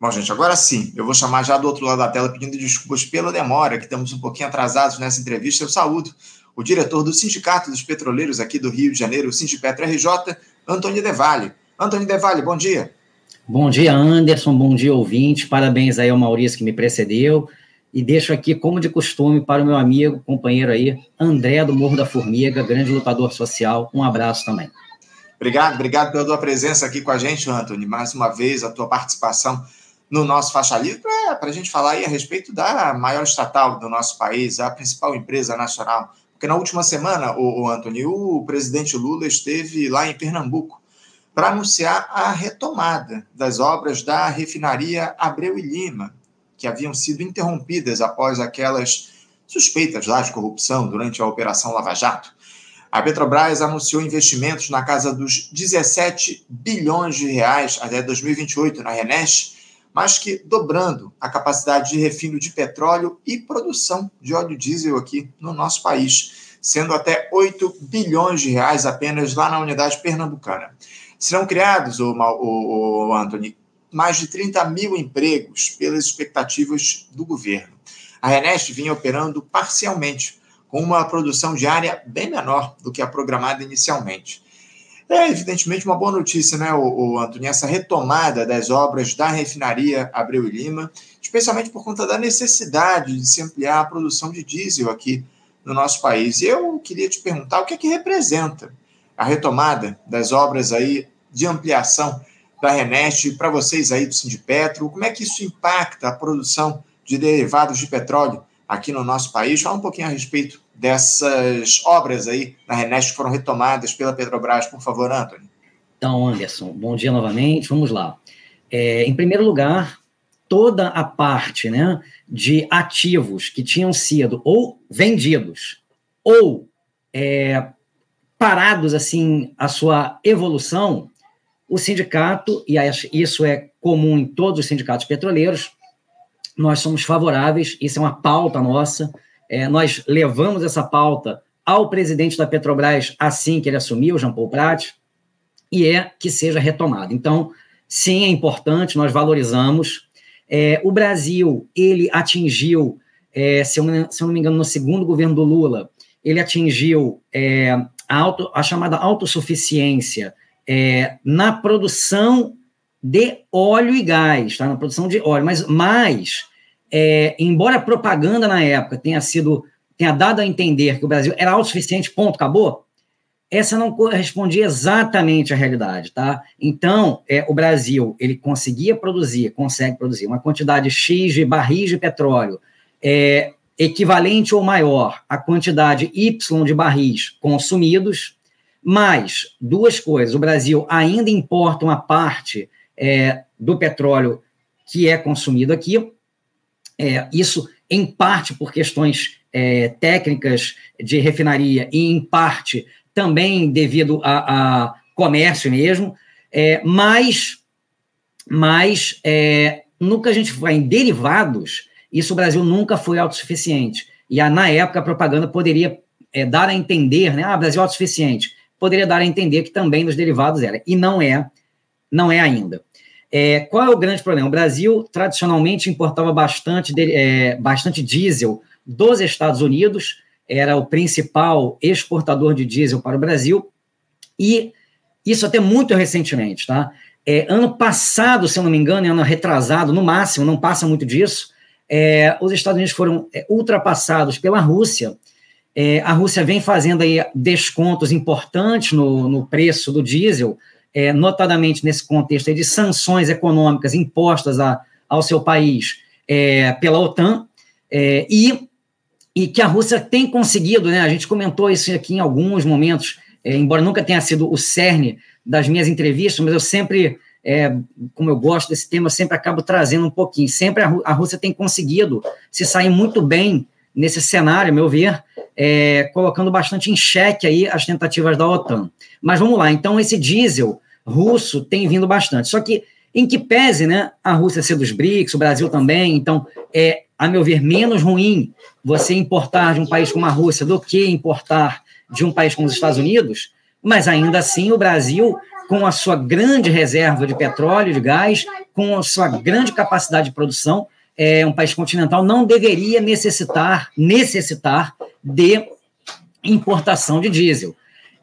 Bom, gente, agora sim, eu vou chamar já do outro lado da tela pedindo desculpas pela demora, que estamos um pouquinho atrasados nessa entrevista. Eu saúdo o diretor do Sindicato dos Petroleiros aqui do Rio de Janeiro, o Sindipetro RJ, Antônio Devalle. Antônio Devalle, bom dia. Bom dia, Anderson, bom dia, ouvinte. Parabéns aí ao Maurício que me precedeu. E deixo aqui, como de costume, para o meu amigo, companheiro aí, André do Morro da Formiga, grande lutador social. Um abraço também. Obrigado, obrigado pela tua presença aqui com a gente, Antônio. Mais uma vez, a tua participação no nosso faixa livre para a gente falar aí a respeito da maior estatal do nosso país, a principal empresa nacional. Porque na última semana, o, o Anthony, o presidente Lula esteve lá em Pernambuco para anunciar a retomada das obras da refinaria Abreu e Lima, que haviam sido interrompidas após aquelas suspeitas lá de corrupção durante a Operação Lava Jato. A Petrobras anunciou investimentos na casa dos 17 bilhões de reais até 2028 na Renest, mais que dobrando a capacidade de refino de petróleo e produção de óleo diesel aqui no nosso país, sendo até 8 bilhões de reais apenas lá na unidade pernambucana. Serão criados, o, o, o Anthony, mais de 30 mil empregos pelas expectativas do governo. A Renest vinha operando parcialmente, com uma produção diária bem menor do que a programada inicialmente. É, evidentemente, uma boa notícia, né, o, o Antônio, essa retomada das obras da refinaria Abreu e Lima, especialmente por conta da necessidade de se ampliar a produção de diesel aqui no nosso país. E eu queria te perguntar o que é que representa a retomada das obras aí de ampliação da Renest para vocês aí do Sindipetro, como é que isso impacta a produção de derivados de petróleo aqui no nosso país? Fala um pouquinho a respeito dessas obras aí na Renest que foram retomadas pela Petrobras, por favor, Anthony. Então, Anderson, bom dia novamente. Vamos lá. É, em primeiro lugar, toda a parte né, de ativos que tinham sido ou vendidos ou é, parados assim a sua evolução, o sindicato, e isso é comum em todos os sindicatos petroleiros, nós somos favoráveis, isso é uma pauta nossa, é, nós levamos essa pauta ao presidente da Petrobras assim que ele assumiu, Jean Paul Prat, e é que seja retomado. Então, sim, é importante, nós valorizamos. É, o Brasil, ele atingiu, é, se, eu, se, eu, não me engano, no segundo governo do Lula, ele atingiu é, a, auto, a, chamada autossuficiência é, na produção de óleo e gás, tá? na produção de óleo, mas mais é, embora a propaganda na época tenha sido tenha dado a entender que o Brasil era autossuficiente, ponto, acabou, essa não correspondia exatamente à realidade, tá? Então, é, o Brasil, ele conseguia produzir, consegue produzir uma quantidade X de barris de petróleo é, equivalente ou maior à quantidade Y de barris consumidos, mas duas coisas, o Brasil ainda importa uma parte é, do petróleo que é consumido aqui, é, isso, em parte, por questões é, técnicas de refinaria e, em parte, também devido a, a comércio mesmo, é, mas, mas é, que a gente vai em derivados, isso o Brasil nunca foi autossuficiente. E a, na época a propaganda poderia é, dar a entender, né? Ah, Brasil autossuficiente. Poderia dar a entender que também nos derivados era. E não é, não é ainda. É, qual é o grande problema? O Brasil tradicionalmente importava bastante, de, é, bastante diesel dos Estados Unidos, era o principal exportador de diesel para o Brasil, e isso até muito recentemente, tá? É, ano passado, se eu não me engano, ano retrasado, no máximo, não passa muito disso, é, os Estados Unidos foram é, ultrapassados pela Rússia. É, a Rússia vem fazendo aí descontos importantes no, no preço do diesel, é, notadamente nesse contexto de sanções econômicas impostas a, ao seu país é, pela OTAN, é, e, e que a Rússia tem conseguido, né, a gente comentou isso aqui em alguns momentos, é, embora nunca tenha sido o cerne das minhas entrevistas, mas eu sempre, é, como eu gosto desse tema, eu sempre acabo trazendo um pouquinho. Sempre a, a Rússia tem conseguido se sair muito bem nesse cenário, a meu ver, é, colocando bastante em xeque aí as tentativas da OTAN. Mas vamos lá, então esse diesel russo tem vindo bastante. Só que, em que pese né, a Rússia ser dos BRICS, o Brasil também, então é, a meu ver, menos ruim você importar de um país como a Rússia do que importar de um país como os Estados Unidos, mas ainda assim o Brasil com a sua grande reserva de petróleo, de gás, com a sua grande capacidade de produção, é, um país continental não deveria necessitar, necessitar de importação de diesel.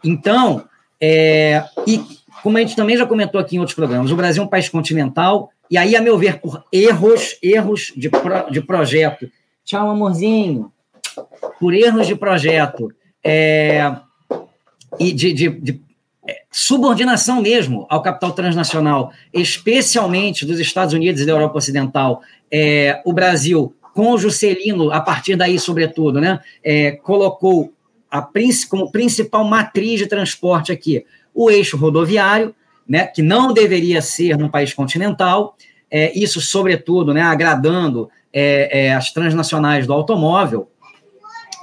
Então, é, e como a gente também já comentou aqui em outros programas, o Brasil é um país continental, e aí, a meu ver, por erros, erros de, pro, de projeto. Tchau, amorzinho. Por erros de projeto é, e de, de, de subordinação mesmo ao capital transnacional, especialmente dos Estados Unidos e da Europa Ocidental, é, o Brasil, com o Juscelino, a partir daí, sobretudo, né, é, colocou a, como principal matriz de transporte aqui o eixo rodoviário, né, que não deveria ser num país continental, é, isso, sobretudo, né, agradando é, é, as transnacionais do automóvel,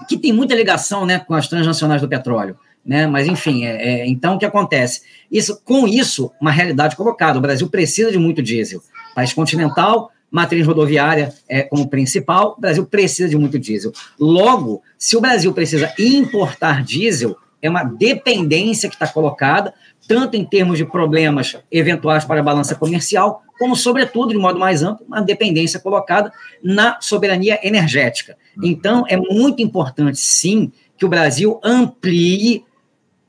que tem muita ligação né, com as transnacionais do petróleo. Né? Mas, enfim, é, é, então o que acontece? Isso, com isso, uma realidade colocada: o Brasil precisa de muito diesel. País continental, matriz rodoviária é, como principal, o Brasil precisa de muito diesel. Logo, se o Brasil precisa importar diesel, é uma dependência que está colocada, tanto em termos de problemas eventuais para a balança comercial, como, sobretudo, de modo mais amplo, uma dependência colocada na soberania energética. Então, é muito importante, sim, que o Brasil amplie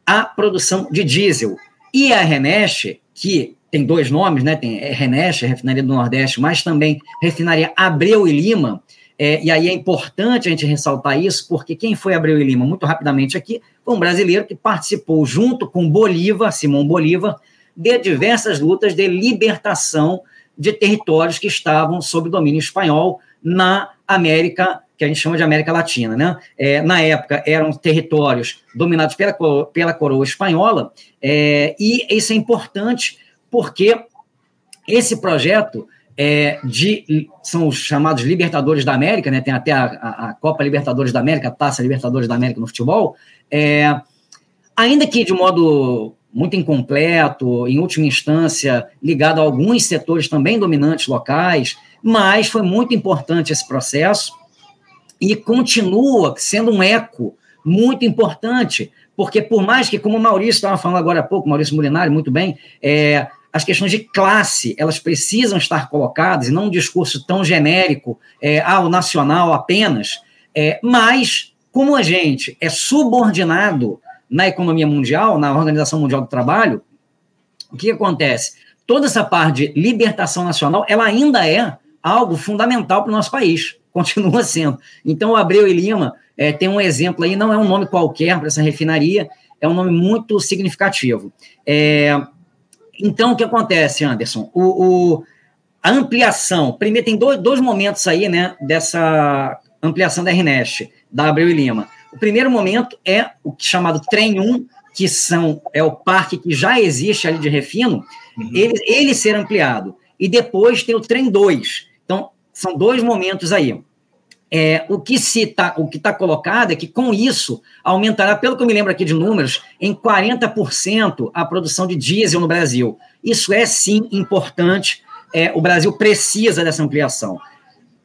a produção de diesel. E a Reneste, que tem dois nomes, né? Tem Reneste, Refinaria do Nordeste, mas também Refinaria Abreu e Lima, é, e aí é importante a gente ressaltar isso, porque quem foi Abreu e Lima, muito rapidamente aqui, foi um brasileiro que participou, junto com Bolívar, Simão Bolívar, de diversas lutas de libertação de territórios que estavam sob domínio espanhol na América, que a gente chama de América Latina. Né? É, na época, eram territórios dominados pela, pela coroa espanhola, é, e isso é importante porque esse projeto é, de são os chamados Libertadores da América, né? Tem até a, a, Copa Libertadores da América, a Taça Libertadores da América no futebol. É, ainda que de modo muito incompleto, em última instância, ligado a alguns setores também dominantes locais, mas foi muito importante esse processo e continua sendo um eco muito importante, porque por mais que, como o Maurício estava falando agora há pouco, Maurício Molinari, muito bem, é, as questões de classe, elas precisam estar colocadas, e não um discurso tão genérico, é, ah, o nacional apenas, é, mas como a gente é subordinado na economia mundial, na Organização Mundial do Trabalho, o que acontece? Toda essa parte de libertação nacional, ela ainda é algo fundamental para o nosso país, continua sendo. Então, o Abreu e Lima é, tem um exemplo aí, não é um nome qualquer para essa refinaria, é um nome muito significativo. É, então, o que acontece, Anderson? O, o a ampliação, primeiro tem dois, dois momentos aí, né, dessa ampliação da RNEST, da Abreu e Lima. O primeiro momento é o chamado Trem 1, que são, é o parque que já existe ali de refino, uhum. ele, ele ser ampliado. E depois tem o Trem 2. São dois momentos aí. É, o que se tá, está colocado é que com isso aumentará, pelo que eu me lembro aqui de números, em 40% a produção de diesel no Brasil. Isso é sim importante. É, o Brasil precisa dessa ampliação.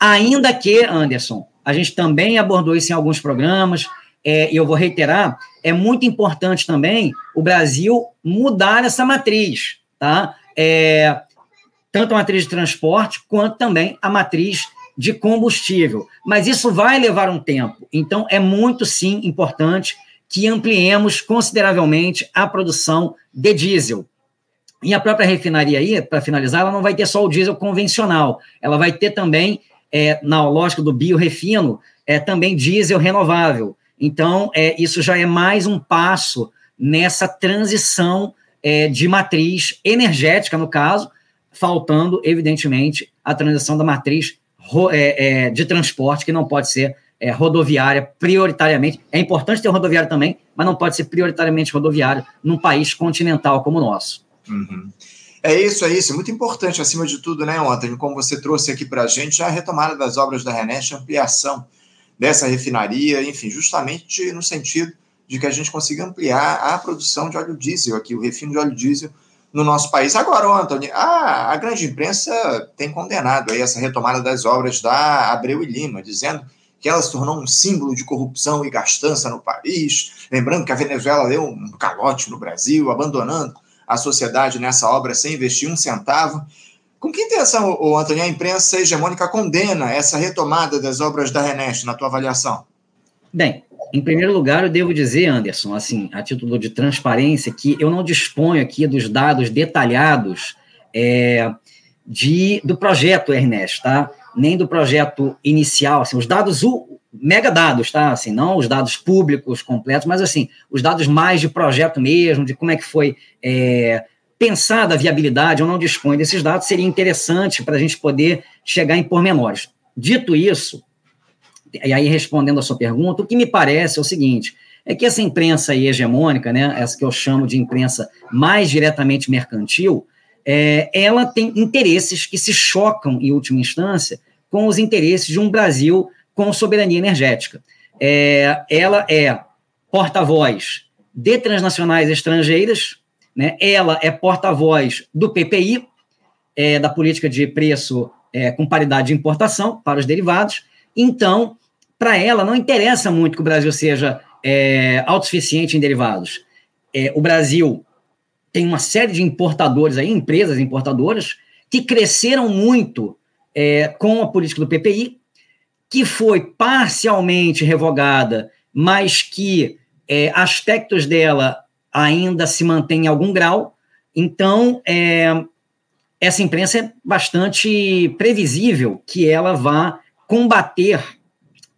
Ainda que, Anderson, a gente também abordou isso em alguns programas, é, e eu vou reiterar, é muito importante também o Brasil mudar essa matriz, tá? É, tanto a matriz de transporte quanto também a matriz de combustível. Mas isso vai levar um tempo. Então, é muito, sim, importante que ampliemos consideravelmente a produção de diesel. E a própria refinaria aí, para finalizar, ela não vai ter só o diesel convencional, ela vai ter também, é, na lógica do biorefino, é, também diesel renovável. Então, é, isso já é mais um passo nessa transição é, de matriz energética, no caso, faltando, evidentemente, a transição da matriz é, é, de transporte que não pode ser é, rodoviária prioritariamente. É importante ter rodoviário também, mas não pode ser prioritariamente rodoviário num país continental como o nosso. Uhum. É isso, é isso. Muito importante, acima de tudo, né, ontem, como você trouxe aqui para a gente, a retomada das obras da Renest, ampliação dessa refinaria, enfim, justamente no sentido de que a gente consiga ampliar a produção de óleo diesel aqui, o refino de óleo diesel no nosso país. Agora, Antônio, a, a grande imprensa tem condenado aí essa retomada das obras da Abreu e Lima, dizendo que ela se tornou um símbolo de corrupção e gastança no país. Lembrando que a Venezuela deu um calote no Brasil, abandonando a sociedade nessa obra sem investir um centavo. Com que intenção, o Antônio, a imprensa hegemônica condena essa retomada das obras da Renest, na tua avaliação? Bem, em primeiro lugar, eu devo dizer, Anderson, assim, a título de transparência, que eu não disponho aqui dos dados detalhados é, de, do projeto Ernest, tá? Nem do projeto inicial, assim, os dados, mega dados, tá? Assim, não os dados públicos completos, mas assim, os dados mais de projeto mesmo, de como é que foi é, pensada a viabilidade, eu não disponho desses dados, seria interessante para a gente poder chegar em pormenores. Dito isso, e aí respondendo a sua pergunta, o que me parece é o seguinte, é que essa imprensa hegemônica, né, essa que eu chamo de imprensa mais diretamente mercantil, é, ela tem interesses que se chocam, em última instância, com os interesses de um Brasil com soberania energética. É, ela é porta-voz de transnacionais estrangeiras, né? ela é porta-voz do PPI, é, da política de preço é, com paridade de importação para os derivados. Então, para ela, não interessa muito que o Brasil seja é, autossuficiente em derivados. É, o Brasil tem uma série de importadores aí, empresas importadoras, que cresceram muito é, com a política do PPI, que foi parcialmente revogada, mas que é, aspectos dela ainda se mantêm em algum grau. Então, é, essa imprensa é bastante previsível que ela vá combater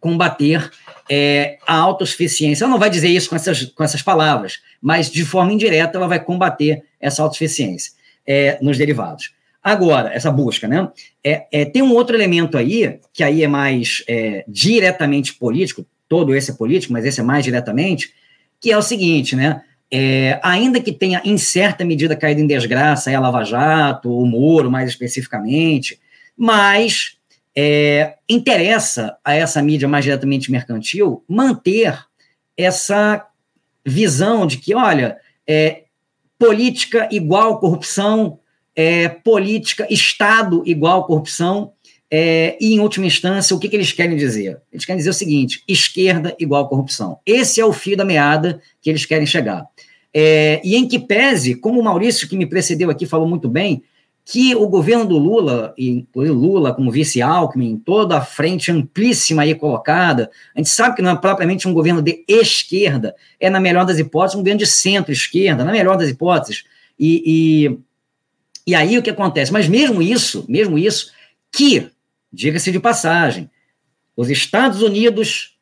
combater é, a autossuficiência. Ela não vai dizer isso com essas, com essas palavras, mas de forma indireta ela vai combater essa autossuficiência é, nos derivados. Agora, essa busca, né? É, é, tem um outro elemento aí, que aí é mais é, diretamente político, todo esse é político, mas esse é mais diretamente, que é o seguinte, né? É, ainda que tenha, em certa medida, caído em desgraça a Lava Jato, o Moro, mais especificamente, mas é, interessa a essa mídia mais diretamente mercantil manter essa visão de que, olha, é, política igual corrupção, é, política, Estado igual corrupção, é, e, em última instância, o que, que, eles querem dizer? Eles querem dizer o seguinte: esquerda igual corrupção. Esse é o fio da meada que eles querem chegar. É, e em que pese, como o Maurício, que me precedeu aqui, falou muito bem, que o governo do Lula, e Lula como vice-Alckmin, toda a frente amplíssima aí colocada, a gente sabe que não é propriamente um governo de esquerda, é, na melhor das hipóteses, um governo de centro-esquerda, na melhor das hipóteses. E, e, e aí o que acontece? Mas mesmo isso, mesmo isso, que, diga-se de passagem, os Estados Unidos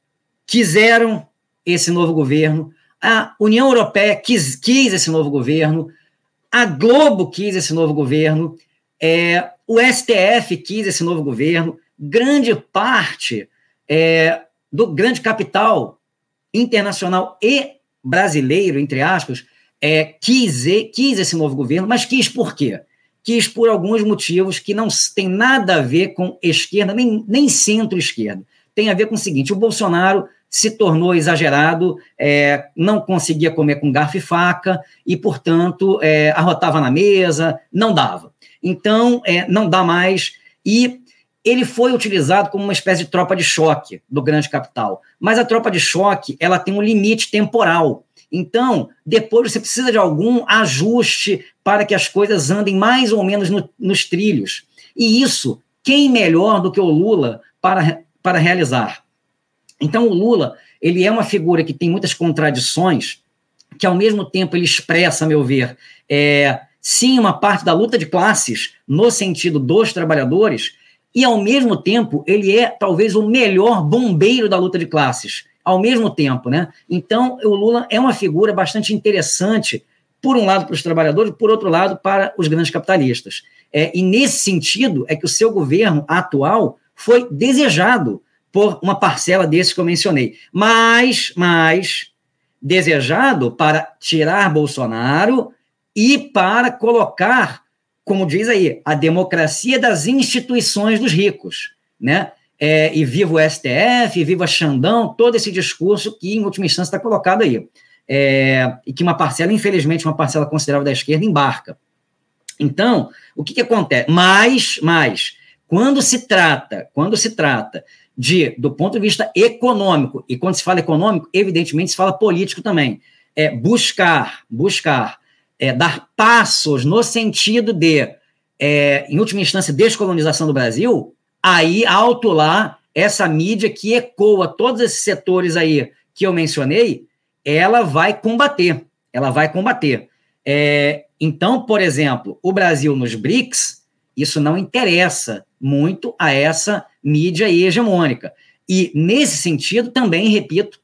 quiseram esse novo governo, a União Europeia quis, quis esse novo governo, a Globo quis esse novo governo, é, o STF quis esse novo governo, grande parte é, do grande capital internacional e brasileiro, entre aspas, é, quis, quis esse novo governo, mas quis por quê? Quis por alguns motivos que não tem nada a ver com esquerda, nem, nem centro-esquerda. Tem a ver com o seguinte: o Bolsonaro se tornou exagerado, é, não conseguia comer com garfo e faca e, portanto, é, arrotava na mesa, não dava. Então, é, não dá mais. E ele foi utilizado como uma espécie de tropa de choque do grande capital. Mas a tropa de choque ela tem um limite temporal. Então, depois você precisa de algum ajuste para que as coisas andem mais ou menos no, nos trilhos. E isso, quem melhor do que o Lula para, para realizar? Então, o Lula, ele é uma figura que tem muitas contradições, que ao mesmo tempo ele expressa, a meu ver, é, sim, uma parte da luta de classes, no sentido dos trabalhadores, e ao mesmo tempo ele é talvez o melhor bombeiro da luta de classes, ao mesmo tempo, né? Então, o Lula é uma figura bastante interessante, por um lado para os trabalhadores, por outro lado para os grandes capitalistas. É, e nesse sentido é que o seu governo atual foi desejado por uma parcela desses que eu mencionei. Mas, mas desejado para tirar Bolsonaro e para colocar, como diz aí, a democracia das instituições dos ricos, né? É, e viva o STF, viva Xandão, todo esse discurso que, em última instância, está colocado aí. É, e que uma parcela, infelizmente, uma parcela considerável da esquerda embarca. Então, o que, que acontece? Mas, mas, quando se trata, quando se trata de, do ponto de vista econômico, e quando se fala econômico, evidentemente se fala político também, é buscar, buscar é, dar passos no sentido de, é, em última instância, descolonização do Brasil, aí alto lá, essa mídia que ecoa todos esses setores aí que eu mencionei, ela vai combater, ela vai combater. É, então, por exemplo, o Brasil nos BRICS, isso não interessa muito a essa mídia hegemônica. E, nesse sentido, também, repito,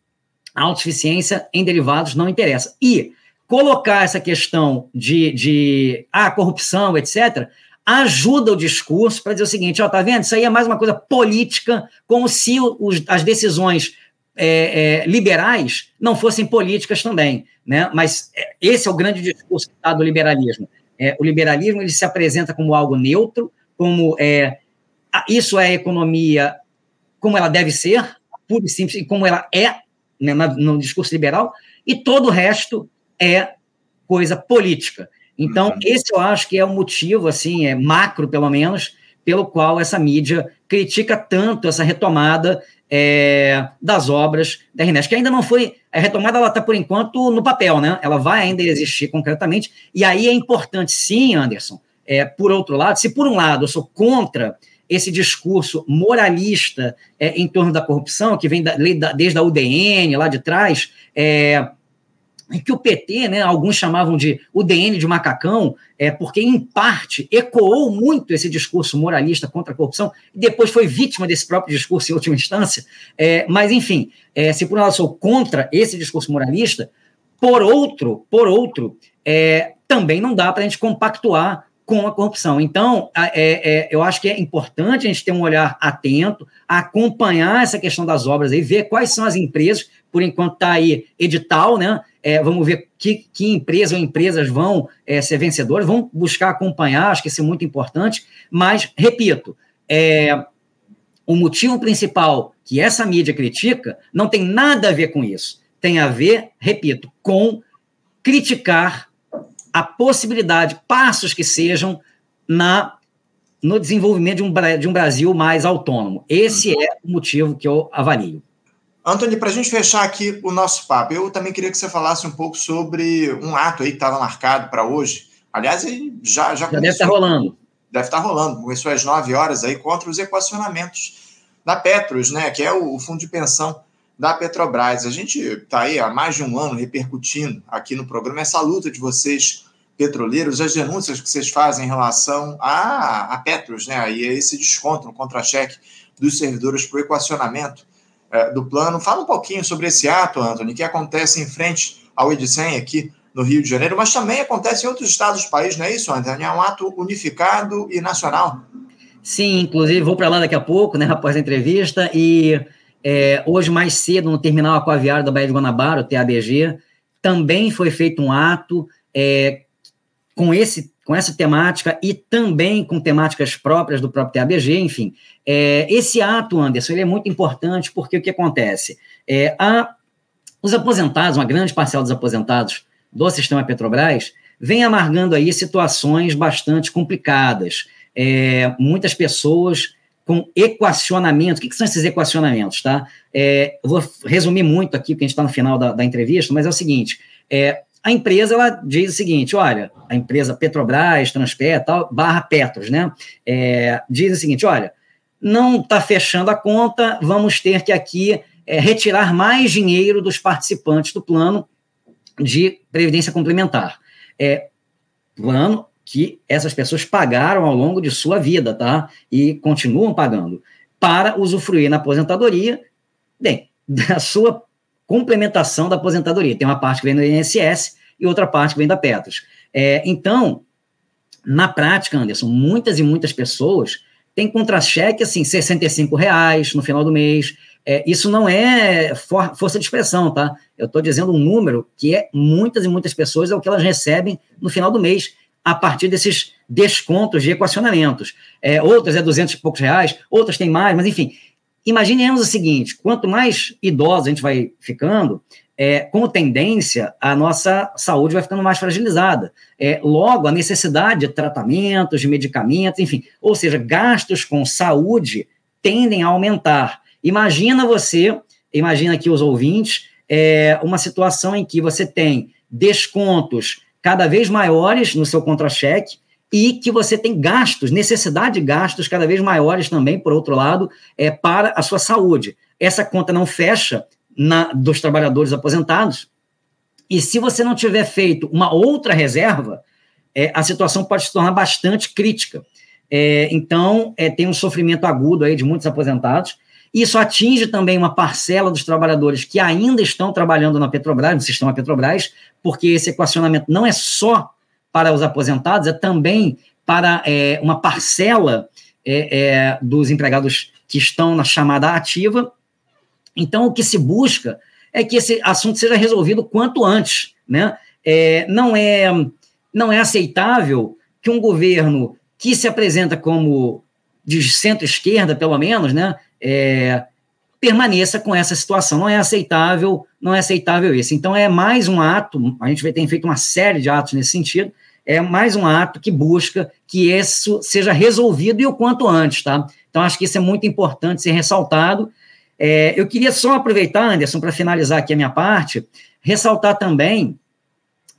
a autossuficiência em derivados não interessa. E colocar essa questão de, de ah, corrupção, etc., ajuda o discurso para dizer o seguinte: ó, tá vendo? Isso aí é mais uma coisa política, como se os, as decisões é, é, liberais não fossem políticas também. Né? Mas é, esse é o grande discurso tá, do liberalismo. É, o liberalismo ele se apresenta como algo neutro, como é, isso é a economia como ela deve ser, pura e simples, e como ela é né, no discurso liberal, e todo o resto é coisa política. Então, uhum. esse eu acho que é o motivo, assim, é macro, pelo menos, pelo qual essa mídia critica tanto essa retomada é, das obras da RNES, que ainda não foi. A retomada ela está, por enquanto, no papel, né? Ela vai ainda existir concretamente. E aí é importante, sim, Anderson, é, por outro lado, se por um lado eu sou contra esse discurso moralista é, em torno da corrupção, que vem da, desde a UDN, lá de trás, é, que o PT, né, alguns chamavam de UDN de macacão, é, porque, em parte, ecoou muito esse discurso moralista contra a corrupção, e depois foi vítima desse próprio discurso em última instância. É, mas, enfim, é, se por um lado sou contra esse discurso moralista, por outro, por outro, é, também não dá para a gente compactuar com a corrupção. Então, é, é, eu acho que é importante a gente ter um olhar atento, acompanhar essa questão das obras aí, ver quais são as empresas, por enquanto está aí edital, né? É, vamos ver que, que empresa ou empresas vão é, ser vencedoras, vamos buscar acompanhar, acho que isso é muito importante, mas, repito, é, o motivo principal que essa mídia critica não tem nada a ver com isso. Tem a ver, repito, com criticar a possibilidade, passos que sejam na no desenvolvimento de um, de um Brasil mais autônomo. Esse uhum. é o motivo que eu avalio. Antônio, para a gente fechar aqui o nosso papo, eu também queria que você falasse um pouco sobre um ato aí que estava marcado para hoje. Aliás, já, já, já deve estar tá rolando. Deve estar tá rolando. Começou às 9 horas aí contra os equacionamentos da Petros, né, que é o, o fundo de pensão da Petrobras. A gente está aí há mais de um ano repercutindo aqui no programa essa luta de vocês, petroleiros, as denúncias que vocês fazem em relação a, a Petros, né? E esse desconto no contra-cheque dos servidores para o equacionamento é, do plano. Fala um pouquinho sobre esse ato, Anthony, que acontece em frente ao Edicem aqui no Rio de Janeiro, mas também acontece em outros estados do país, não é isso, Anthony? É um ato unificado e nacional. Sim, inclusive vou para lá daqui a pouco, né, após a entrevista, e é, hoje, mais cedo, no terminal aquaviário da Baía de Guanabara, o TABG, também foi feito um ato é, com, esse, com essa temática e também com temáticas próprias do próprio TABG, enfim. É, esse ato, Anderson, ele é muito importante porque o que acontece? É, a, os aposentados, uma grande parcela dos aposentados do sistema Petrobras, vem amargando aí situações bastante complicadas. É, muitas pessoas com equacionamento. O que, que são esses equacionamentos, tá? É, eu vou resumir muito aqui, porque a gente está no final da, da, entrevista, mas é o seguinte: é, a empresa ela diz o seguinte: olha, a empresa Petrobras, Transpet, tal, barra Petros, né? É, diz o seguinte: olha, não está fechando a conta, vamos ter que aqui é, retirar mais dinheiro dos participantes do plano de previdência complementar. É, plano que essas pessoas pagaram ao longo de sua vida, tá? E continuam pagando para usufruir na aposentadoria, bem, da sua complementação da aposentadoria. Tem uma parte que vem do INSS e outra parte que vem da Petros. É, então, na prática, Anderson, muitas e muitas pessoas têm contra-cheque, assim, 65 reais no final do mês. É, isso não é for, força de expressão, tá? Eu estou dizendo um número que é muitas e muitas pessoas é o que elas recebem no final do mês a partir desses descontos de equacionamentos. É, outras é 200 e poucos reais, outras têm mais, mas enfim. Imaginemos o seguinte: quanto mais idosos a gente vai ficando, é, como tendência, a nossa saúde vai ficando mais fragilizada. É, logo, a necessidade de tratamentos, de medicamentos, enfim, ou seja, gastos com saúde tendem a aumentar. Imagina você, imagina aqui os ouvintes, é, uma situação em que você tem descontos cada vez maiores no seu contra-cheque e que você tem gastos, necessidade de gastos cada vez maiores também, por outro lado, é, para a sua saúde. Essa conta não fecha na, dos trabalhadores aposentados, e se você não tiver feito uma outra reserva, é, a situação pode se tornar bastante crítica. É, então, é, tem um sofrimento agudo aí de muitos aposentados. Isso atinge também uma parcela dos trabalhadores que ainda estão trabalhando na Petrobras, no sistema Petrobras, porque esse equacionamento não é só para os aposentados, é também para é, uma parcela é, é, dos empregados que estão na chamada ativa. Então, o que se busca é que esse assunto seja resolvido quanto antes. Né? É, não, é, não é aceitável que um governo que se apresenta como de centro-esquerda, pelo menos, né, é, permaneça com essa situação. Não é aceitável, não é aceitável isso. Então é mais um ato, a gente ter feito uma série de atos nesse sentido, é mais um ato que busca que isso seja resolvido e o quanto antes, tá? Então acho que isso é muito importante ser ressaltado é, eu queria só aproveitar, Anderson, para finalizar aqui a minha parte, ressaltar também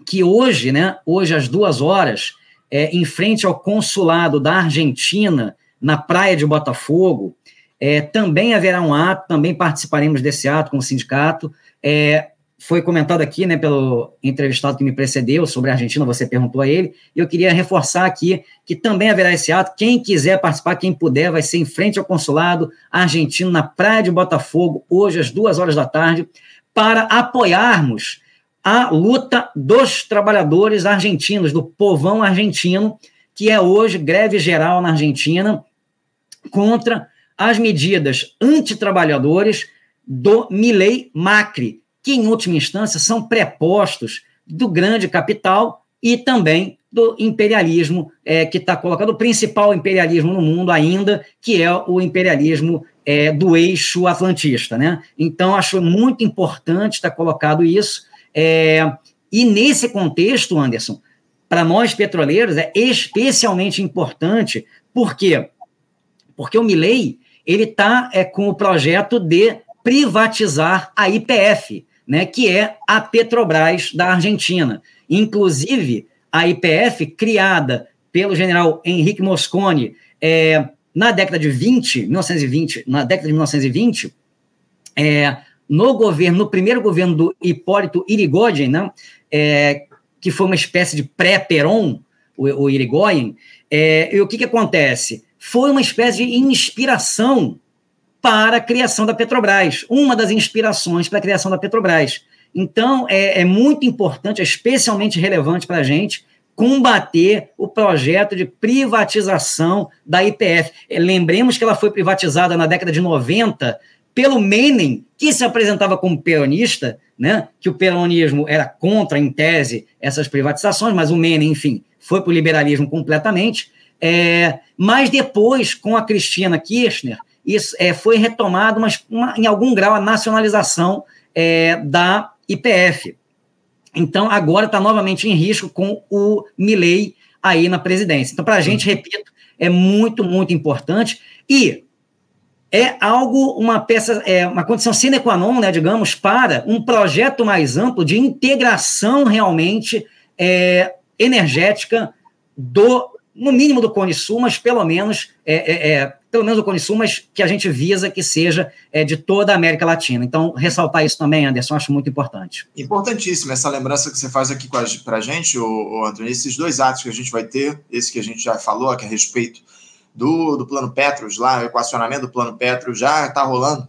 que hoje, né, hoje às duas horas, é, em frente ao consulado da Argentina, na praia de Botafogo, é, também haverá um ato, também participaremos desse ato com o sindicato. É, foi comentado aqui, né, pelo entrevistado que me precedeu sobre a Argentina, você perguntou a ele, e eu queria reforçar aqui que também haverá esse ato, quem quiser participar, quem puder, vai ser em frente ao consulado argentino, na Praia de Botafogo, hoje às duas horas da tarde, para apoiarmos a luta dos trabalhadores argentinos, do povão argentino, que é hoje greve geral na Argentina, contra as medidas antitrabalhadores do Milei Macri, que, em última instância, são prepostos do grande capital e também do imperialismo é, que está colocado, o principal imperialismo no mundo ainda, que é o imperialismo é, do eixo atlantista. Né? Então, acho muito importante estar colocado isso. É, e nesse contexto, Anderson, para nós petroleiros é especialmente importante, por quê? Porque o Milley ele está é, com o projeto de privatizar a IPF, né, que é a Petrobras da Argentina. Inclusive, a IPF, criada pelo general Henrique Moscone é, na década de 20, 1920, na década de 1920, é, no governo, no primeiro governo do Hipólito Irigoyen, né, é, que foi uma espécie de pré-Peron, o, o Irigoyen, é, e o que, que acontece? Foi uma espécie de inspiração para a criação da Petrobras, uma das inspirações para a criação da Petrobras. Então, é, é muito importante, é especialmente relevante para a gente combater o projeto de privatização da IPF. É, lembremos que ela foi privatizada na década de 90 pelo Menem, que se apresentava como peronista, né, que o peronismo era contra, em tese, essas privatizações, mas o Menem, enfim, foi para o liberalismo completamente. É, mas depois, com a Cristina Kirchner, isso é, foi retomado, mas uma, em algum grau, a nacionalização é, da IPF. Então, agora está novamente em risco com o Milley aí na presidência. Então, para a gente, repito, é muito, muito importante. E é algo, uma peça, é uma condição sine qua non, né, digamos, para um projeto mais amplo de integração realmente é, energética do, no mínimo do Cone Sul, mas pelo menos é, é, é pelo menos o Cone Sul, mas que a gente visa que seja é, de toda a América Latina. Então, ressaltar isso também, Anderson, acho muito importante. Importantíssimo essa lembrança que você faz aqui para a gente, o, Antônio, esses dois atos que a gente vai ter, esse que a gente já falou, que é a respeito do, do Plano Petros, lá, o equacionamento do Plano Petros já está rolando,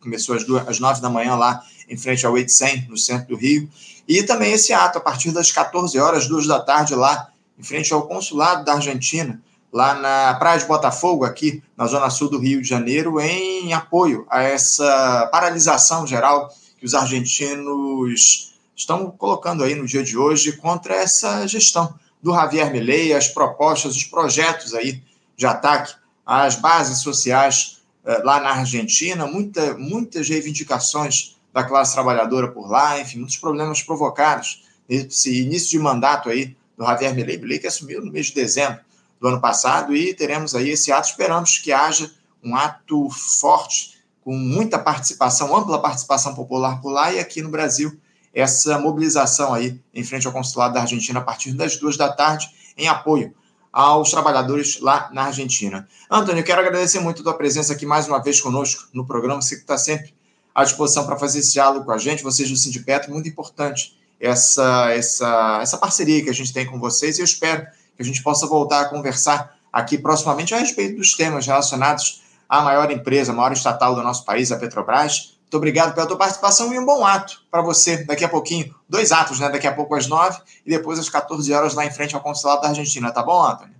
começou às, duas, às nove da manhã lá, em frente ao 800, no centro do Rio, e também esse ato, a partir das 14 horas, duas da tarde, lá, em frente ao consulado da Argentina, lá na Praia de Botafogo, aqui na zona sul do Rio de Janeiro, em apoio a essa paralisação geral que os argentinos estão colocando aí no dia de hoje contra essa gestão do Javier Milei, as propostas, os projetos aí de ataque às bases sociais eh, lá na Argentina, muita, muitas reivindicações da classe trabalhadora por lá, enfim, muitos problemas provocados nesse início de mandato aí do Javier Milei, Milei que assumiu no mês de dezembro do ano passado e teremos aí esse ato. Esperamos que haja um ato forte, com muita participação, ampla participação popular por lá e aqui no Brasil, essa mobilização aí em frente ao consulado da Argentina a partir das duas da tarde, em apoio aos trabalhadores lá na Argentina. Antônio, quero agradecer muito a tua presença aqui mais uma vez conosco no programa. Você que está sempre à disposição para fazer esse diálogo com a gente, vocês do Sindipetro, muito importante essa, essa, essa parceria que a gente tem com vocês e eu espero que a gente possa voltar a conversar aqui proximamente a respeito dos temas relacionados à maior empresa, a maior estatal do nosso país, a Petrobras. Muito obrigado pela tua participação e um bom ato para você daqui a pouquinho. Dois atos, né? Daqui a pouco às nove e depois às 14 horas lá em frente ao consulado da Argentina. Tá bom, Antônio?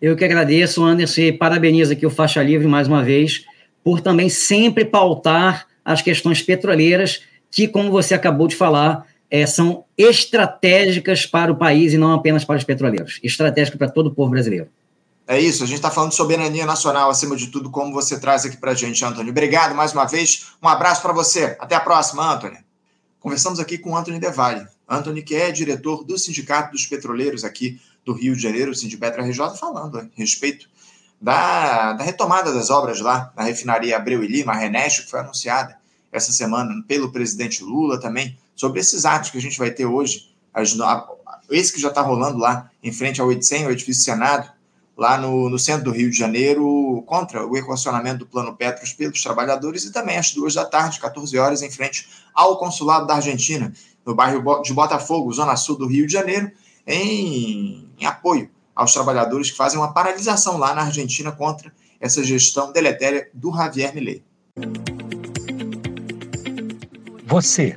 Eu que agradeço, Anderson, e parabenizo aqui o Faixa Livre mais uma vez por também sempre pautar as questões petroleiras que, como você acabou de falar, é, são estratégicas para o país e não apenas para os petroleiros. Estratégicas para todo o povo brasileiro. É isso, a gente está falando de soberania nacional, acima de tudo, como você traz aqui para a gente, Antônio. Obrigado mais uma vez, um abraço para você. Até a próxima, Antônio. Conversamos aqui com Antônio Devalle. Antônio, que é diretor do Sindicato dos Petroleiros aqui do Rio de Janeiro, o Sindipetra RJ, falando a respeito da, da, retomada das obras lá na refinaria Abreu e Lima, a Renesto, que foi anunciada essa semana pelo presidente Lula também, sobre esses atos que a gente vai ter hoje, as, esse que já está rolando lá em frente ao 800, o edifício Senado, lá no, no, centro do Rio de Janeiro, contra o equacionamento do Plano Petros pelos trabalhadores, e também às duas da tarde, 14 horas, em frente ao consulado da Argentina, no bairro de Botafogo, zona sul do Rio de Janeiro, em, em apoio aos trabalhadores que fazem uma paralisação lá na Argentina contra essa gestão deletéria do Javier Milei. Você,